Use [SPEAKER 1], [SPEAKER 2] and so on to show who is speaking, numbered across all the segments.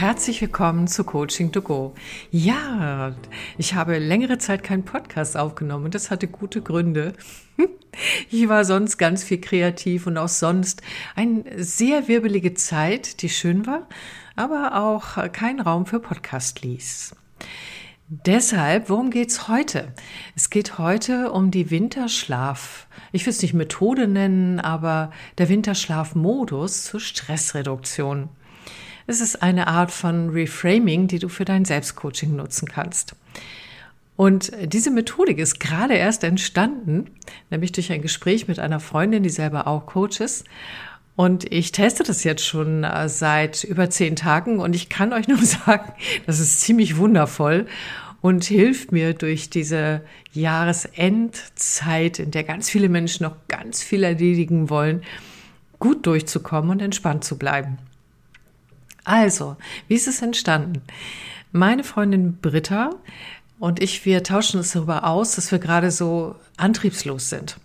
[SPEAKER 1] herzlich willkommen zu Coaching to Go. Ja, ich habe längere Zeit keinen Podcast aufgenommen und das hatte gute Gründe. Ich war sonst ganz viel kreativ und auch sonst eine sehr wirbelige Zeit, die schön war, aber auch keinen Raum für Podcast ließ. Deshalb, worum geht's heute? Es geht heute um die Winterschlaf. Ich will es nicht Methode nennen, aber der Winterschlafmodus zur Stressreduktion. Es ist eine Art von Reframing, die du für dein Selbstcoaching nutzen kannst. Und diese Methodik ist gerade erst entstanden, nämlich durch ein Gespräch mit einer Freundin, die selber auch Coach ist. Und ich teste das jetzt schon äh, seit über zehn Tagen und ich kann euch nur sagen, das ist ziemlich wundervoll und hilft mir durch diese Jahresendzeit, in der ganz viele Menschen noch ganz viel erledigen wollen, gut durchzukommen und entspannt zu bleiben. Also, wie ist es entstanden? Meine Freundin Britta und ich, wir tauschen uns darüber aus, dass wir gerade so antriebslos sind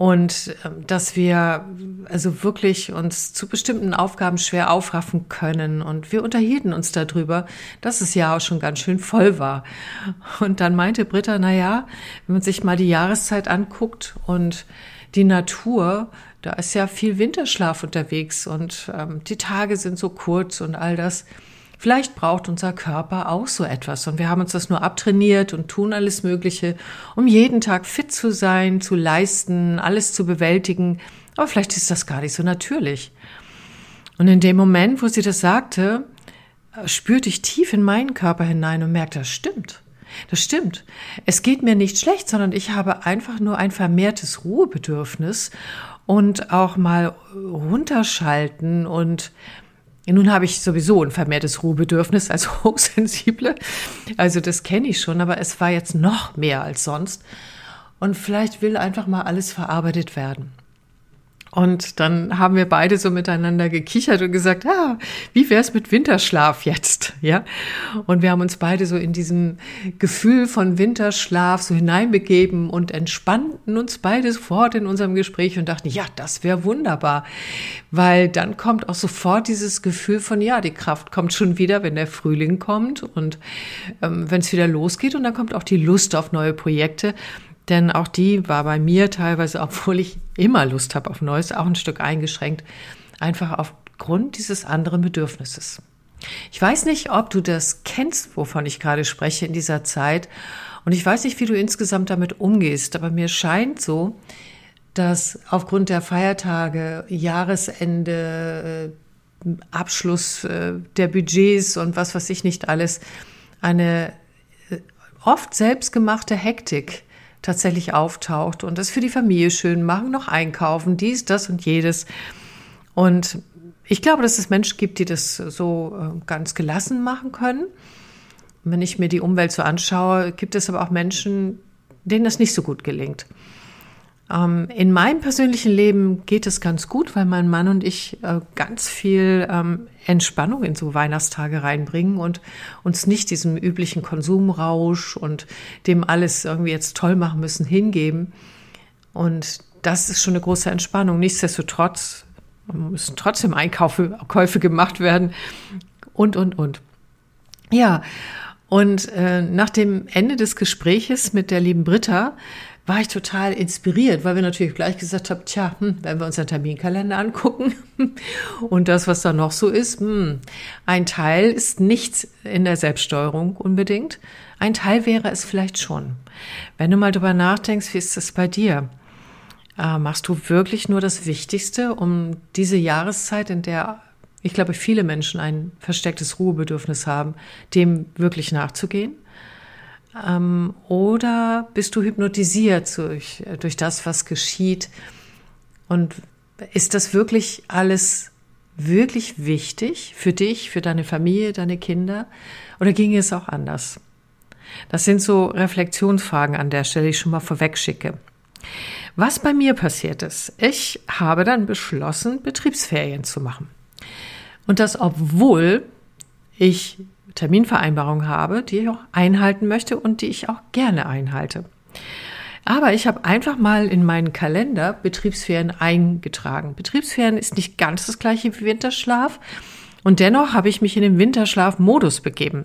[SPEAKER 1] und ähm, dass wir also wirklich uns zu bestimmten Aufgaben schwer aufraffen können. Und wir unterhielten uns darüber, dass das Jahr auch schon ganz schön voll war. Und dann meinte Britta, na ja, wenn man sich mal die Jahreszeit anguckt und die Natur, da ist ja viel Winterschlaf unterwegs und ähm, die Tage sind so kurz und all das. Vielleicht braucht unser Körper auch so etwas und wir haben uns das nur abtrainiert und tun alles Mögliche, um jeden Tag fit zu sein, zu leisten, alles zu bewältigen. Aber vielleicht ist das gar nicht so natürlich. Und in dem Moment, wo sie das sagte, spürte ich tief in meinen Körper hinein und merkte, das stimmt. Das stimmt. Es geht mir nicht schlecht, sondern ich habe einfach nur ein vermehrtes Ruhebedürfnis und auch mal runterschalten und nun habe ich sowieso ein vermehrtes Ruhebedürfnis als Hochsensible. Also das kenne ich schon, aber es war jetzt noch mehr als sonst. Und vielleicht will einfach mal alles verarbeitet werden. Und dann haben wir beide so miteinander gekichert und gesagt, ah, wie wär's mit Winterschlaf jetzt? Ja. Und wir haben uns beide so in diesem Gefühl von Winterschlaf so hineinbegeben und entspannten uns beide sofort in unserem Gespräch und dachten, ja, das wäre wunderbar. Weil dann kommt auch sofort dieses Gefühl von, ja, die Kraft kommt schon wieder, wenn der Frühling kommt und ähm, wenn es wieder losgeht und dann kommt auch die Lust auf neue Projekte. Denn auch die war bei mir teilweise, obwohl ich immer Lust habe auf Neues, auch ein Stück eingeschränkt, einfach aufgrund dieses anderen Bedürfnisses. Ich weiß nicht, ob du das kennst, wovon ich gerade spreche in dieser Zeit. Und ich weiß nicht, wie du insgesamt damit umgehst, aber mir scheint so, dass aufgrund der Feiertage, Jahresende, äh, Abschluss äh, der Budgets und was weiß ich nicht alles, eine äh, oft selbstgemachte Hektik tatsächlich auftaucht und das für die Familie schön machen, noch einkaufen, dies, das und jedes. Und ich glaube, dass es Menschen gibt, die das so äh, ganz gelassen machen können. Wenn ich mir die Umwelt so anschaue, gibt es aber auch Menschen, denen das nicht so gut gelingt. Ähm, in meinem persönlichen Leben geht es ganz gut, weil mein Mann und ich äh, ganz viel ähm, Entspannung in so Weihnachtstage reinbringen und uns nicht diesem üblichen Konsumrausch und dem alles irgendwie jetzt toll machen müssen hingeben. Und das ist schon eine große Entspannung. Nichtsdestotrotz müssen trotzdem Einkäufe Käufe gemacht werden und, und, und. Ja, und äh, nach dem Ende des Gespräches mit der lieben Britta war ich total inspiriert, weil wir natürlich gleich gesagt haben, tja, hm, wenn wir uns den Terminkalender angucken und das, was da noch so ist, hm, ein Teil ist nichts in der Selbststeuerung unbedingt. Ein Teil wäre es vielleicht schon. Wenn du mal drüber nachdenkst, wie ist das bei dir? Äh, machst du wirklich nur das Wichtigste, um diese Jahreszeit, in der ich glaube, viele Menschen ein verstecktes Ruhebedürfnis haben, dem wirklich nachzugehen? Ähm, oder bist du hypnotisiert durch, durch das, was geschieht? Und ist das wirklich alles wirklich wichtig für dich, für deine Familie, deine Kinder? Oder ging es auch anders? Das sind so Reflexionsfragen an der Stelle, die ich schon mal vorweg schicke. Was bei mir passiert ist, ich habe dann beschlossen, Betriebsferien zu machen. Und das, obwohl ich Terminvereinbarungen habe, die ich auch einhalten möchte und die ich auch gerne einhalte. Aber ich habe einfach mal in meinen Kalender Betriebsferien eingetragen. Betriebsferien ist nicht ganz das gleiche wie Winterschlaf, Und dennoch habe ich mich in den Winterschlafmodus begeben.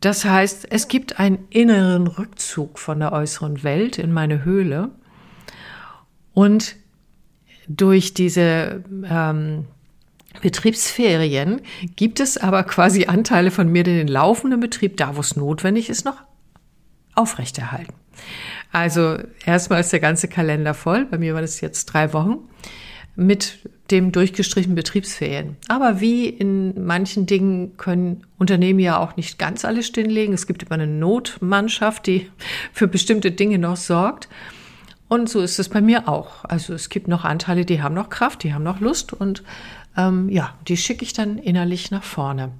[SPEAKER 1] Das heißt, es gibt einen inneren Rückzug von der äußeren Welt in meine Höhle. Und durch diese ähm, Betriebsferien gibt es aber quasi Anteile von mir, die den laufenden Betrieb, da wo es notwendig ist, noch aufrechterhalten. Also erstmal ist der ganze Kalender voll. Bei mir war das jetzt drei Wochen mit dem durchgestrichenen Betriebsferien. Aber wie in manchen Dingen können Unternehmen ja auch nicht ganz alles stilllegen. Es gibt immer eine Notmannschaft, die für bestimmte Dinge noch sorgt. Und so ist es bei mir auch. Also es gibt noch Anteile, die haben noch Kraft, die haben noch Lust und ähm, ja, die schicke ich dann innerlich nach vorne.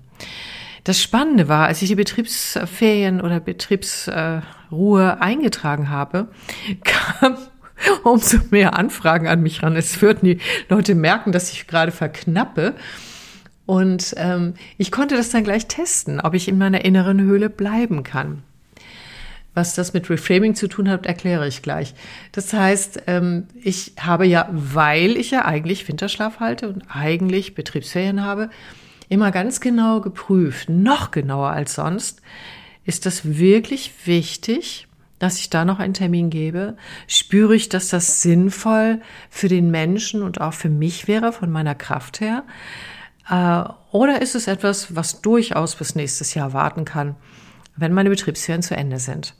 [SPEAKER 1] Das Spannende war, als ich die Betriebsferien oder Betriebsruhe eingetragen habe, kam umso mehr Anfragen an mich ran. Es würden die Leute merken, dass ich gerade verknappe. Und ähm, ich konnte das dann gleich testen, ob ich in meiner inneren Höhle bleiben kann. Was das mit Reframing zu tun hat, erkläre ich gleich. Das heißt, ähm, ich habe ja, weil ich ja eigentlich Winterschlaf halte und eigentlich Betriebsferien habe, immer ganz genau geprüft, noch genauer als sonst, ist das wirklich wichtig, dass ich da noch einen Termin gebe? Spüre ich, dass das sinnvoll für den Menschen und auch für mich wäre, von meiner Kraft her? Äh, oder ist es etwas, was durchaus bis nächstes Jahr warten kann, wenn meine Betriebsferien zu Ende sind?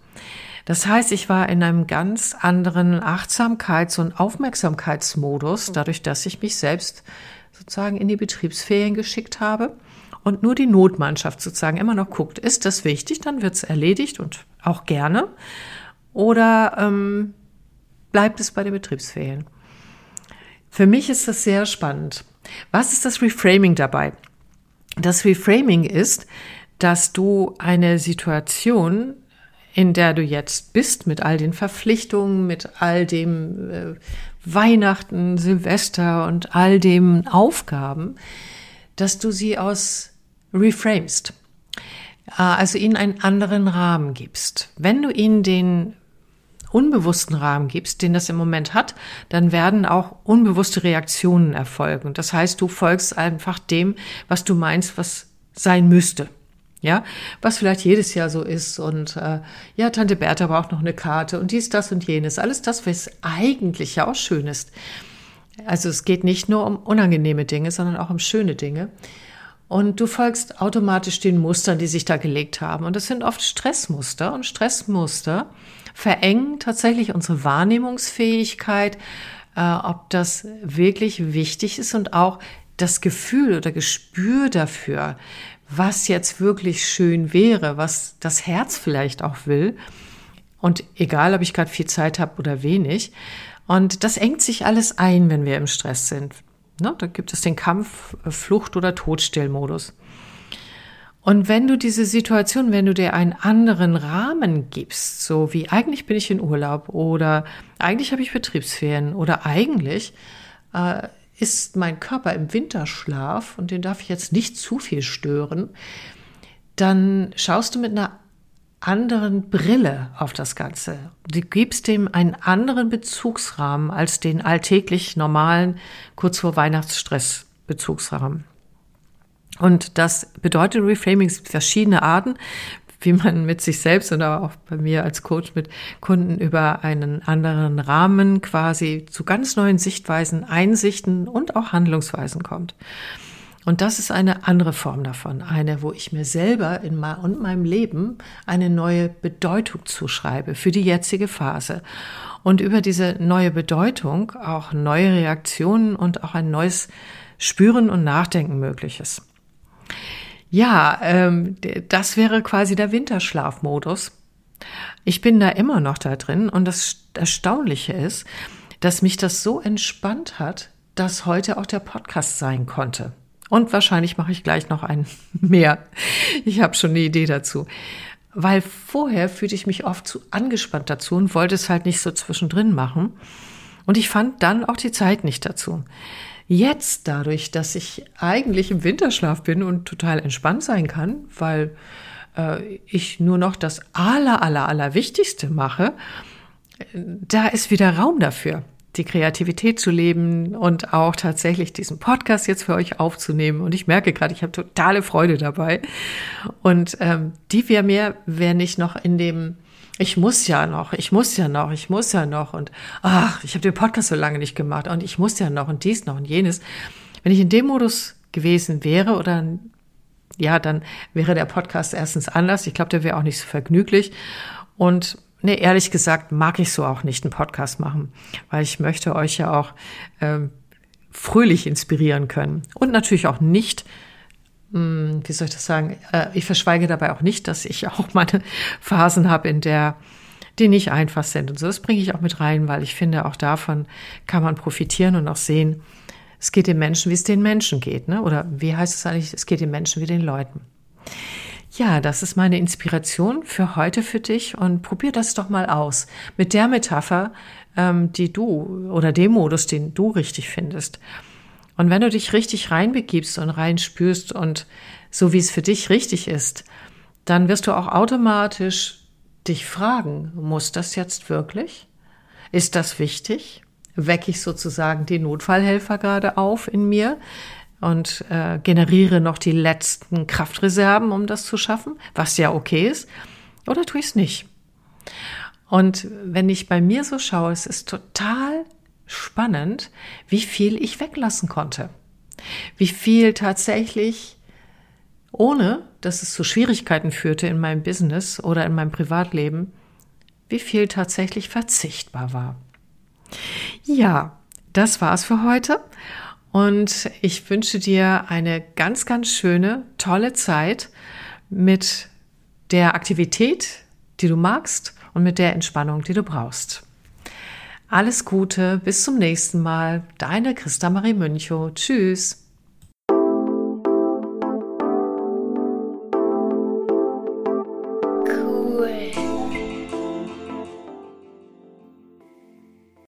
[SPEAKER 1] Das heißt, ich war in einem ganz anderen Achtsamkeits- und Aufmerksamkeitsmodus, dadurch, dass ich mich selbst sozusagen in die Betriebsferien geschickt habe und nur die Notmannschaft sozusagen immer noch guckt, ist das wichtig, dann wird es erledigt und auch gerne. Oder ähm, bleibt es bei den Betriebsferien? Für mich ist das sehr spannend. Was ist das Reframing dabei? Das Reframing ist, dass du eine Situation, in der du jetzt bist, mit all den Verpflichtungen, mit all dem äh, Weihnachten, Silvester und all dem Aufgaben, dass du sie aus reframest. Äh, also ihnen einen anderen Rahmen gibst. Wenn du ihnen den unbewussten Rahmen gibst, den das im Moment hat, dann werden auch unbewusste Reaktionen erfolgen. Das heißt, du folgst einfach dem, was du meinst, was sein müsste. Ja, was vielleicht jedes Jahr so ist und äh, ja, Tante Bertha braucht noch eine Karte und dies, das und jenes. Alles das, was eigentlich ja auch schön ist. Also es geht nicht nur um unangenehme Dinge, sondern auch um schöne Dinge. Und du folgst automatisch den Mustern, die sich da gelegt haben. Und das sind oft Stressmuster. Und Stressmuster verengen tatsächlich unsere Wahrnehmungsfähigkeit, äh, ob das wirklich wichtig ist und auch das Gefühl oder Gespür dafür, was jetzt wirklich schön wäre, was das Herz vielleicht auch will. Und egal, ob ich gerade viel Zeit habe oder wenig. Und das engt sich alles ein, wenn wir im Stress sind. Ne? Da gibt es den Kampf, äh, Flucht oder Todstellmodus. Und wenn du diese Situation, wenn du dir einen anderen Rahmen gibst, so wie eigentlich bin ich in Urlaub oder eigentlich habe ich Betriebsferien oder eigentlich äh, ist mein Körper im Winterschlaf und den darf ich jetzt nicht zu viel stören, dann schaust du mit einer anderen Brille auf das Ganze. Du gibst dem einen anderen Bezugsrahmen als den alltäglich normalen, kurz vor Weihnachtsstress Bezugsrahmen. Und das bedeutet Reframing verschiedene Arten wie man mit sich selbst und aber auch bei mir als Coach mit Kunden über einen anderen Rahmen quasi zu ganz neuen Sichtweisen, Einsichten und auch Handlungsweisen kommt. Und das ist eine andere Form davon, eine, wo ich mir selber in ma und meinem Leben eine neue Bedeutung zuschreibe für die jetzige Phase. Und über diese neue Bedeutung auch neue Reaktionen und auch ein neues Spüren und Nachdenken möglich ist. Ja, ähm, das wäre quasi der Winterschlafmodus. Ich bin da immer noch da drin und das Erstaunliche ist, dass mich das so entspannt hat, dass heute auch der Podcast sein konnte. Und wahrscheinlich mache ich gleich noch einen mehr. Ich habe schon eine Idee dazu. Weil vorher fühlte ich mich oft zu angespannt dazu und wollte es halt nicht so zwischendrin machen. Und ich fand dann auch die Zeit nicht dazu. Jetzt dadurch, dass ich eigentlich im Winterschlaf bin und total entspannt sein kann, weil äh, ich nur noch das aller, aller, aller Wichtigste mache, da ist wieder Raum dafür. die Kreativität zu leben und auch tatsächlich diesen Podcast jetzt für euch aufzunehmen. Und ich merke gerade, ich habe totale Freude dabei. Und ähm, die wäre mir, wenn ich noch in dem ich muss ja noch, ich muss ja noch, ich muss ja noch und ach, ich habe den Podcast so lange nicht gemacht und ich muss ja noch und dies noch und jenes. Wenn ich in dem Modus gewesen wäre oder ja, dann wäre der Podcast erstens anders. Ich glaube, der wäre auch nicht so vergnüglich und nee, ehrlich gesagt mag ich so auch nicht einen Podcast machen, weil ich möchte euch ja auch ähm, fröhlich inspirieren können und natürlich auch nicht wie soll ich das sagen, äh, ich verschweige dabei auch nicht, dass ich auch meine Phasen habe, in der die nicht einfach sind und so. Das bringe ich auch mit rein, weil ich finde, auch davon kann man profitieren und auch sehen, es geht den Menschen, wie es den Menschen geht, ne? Oder wie heißt es eigentlich? Es geht den Menschen wie den Leuten. Ja, das ist meine Inspiration für heute für dich und probier das doch mal aus mit der Metapher, ähm, die du oder dem Modus, den du richtig findest. Und wenn du dich richtig reinbegibst und reinspürst und so wie es für dich richtig ist, dann wirst du auch automatisch dich fragen, muss das jetzt wirklich? Ist das wichtig? Wecke ich sozusagen die Notfallhelfer gerade auf in mir? und äh, generiere noch die letzten Kraftreserven, um das zu schaffen, was ja okay ist, oder tue ich es nicht. Und wenn ich bei mir so schaue, es ist total spannend, wie viel ich weglassen konnte. Wie viel tatsächlich, ohne dass es zu Schwierigkeiten führte in meinem Business oder in meinem Privatleben, wie viel tatsächlich verzichtbar war. Ja, das war's für heute. Und ich wünsche dir eine ganz, ganz schöne, tolle Zeit mit der Aktivität, die du magst und mit der Entspannung, die du brauchst. Alles Gute, bis zum nächsten Mal. Deine Christa Marie Münchow. Tschüss.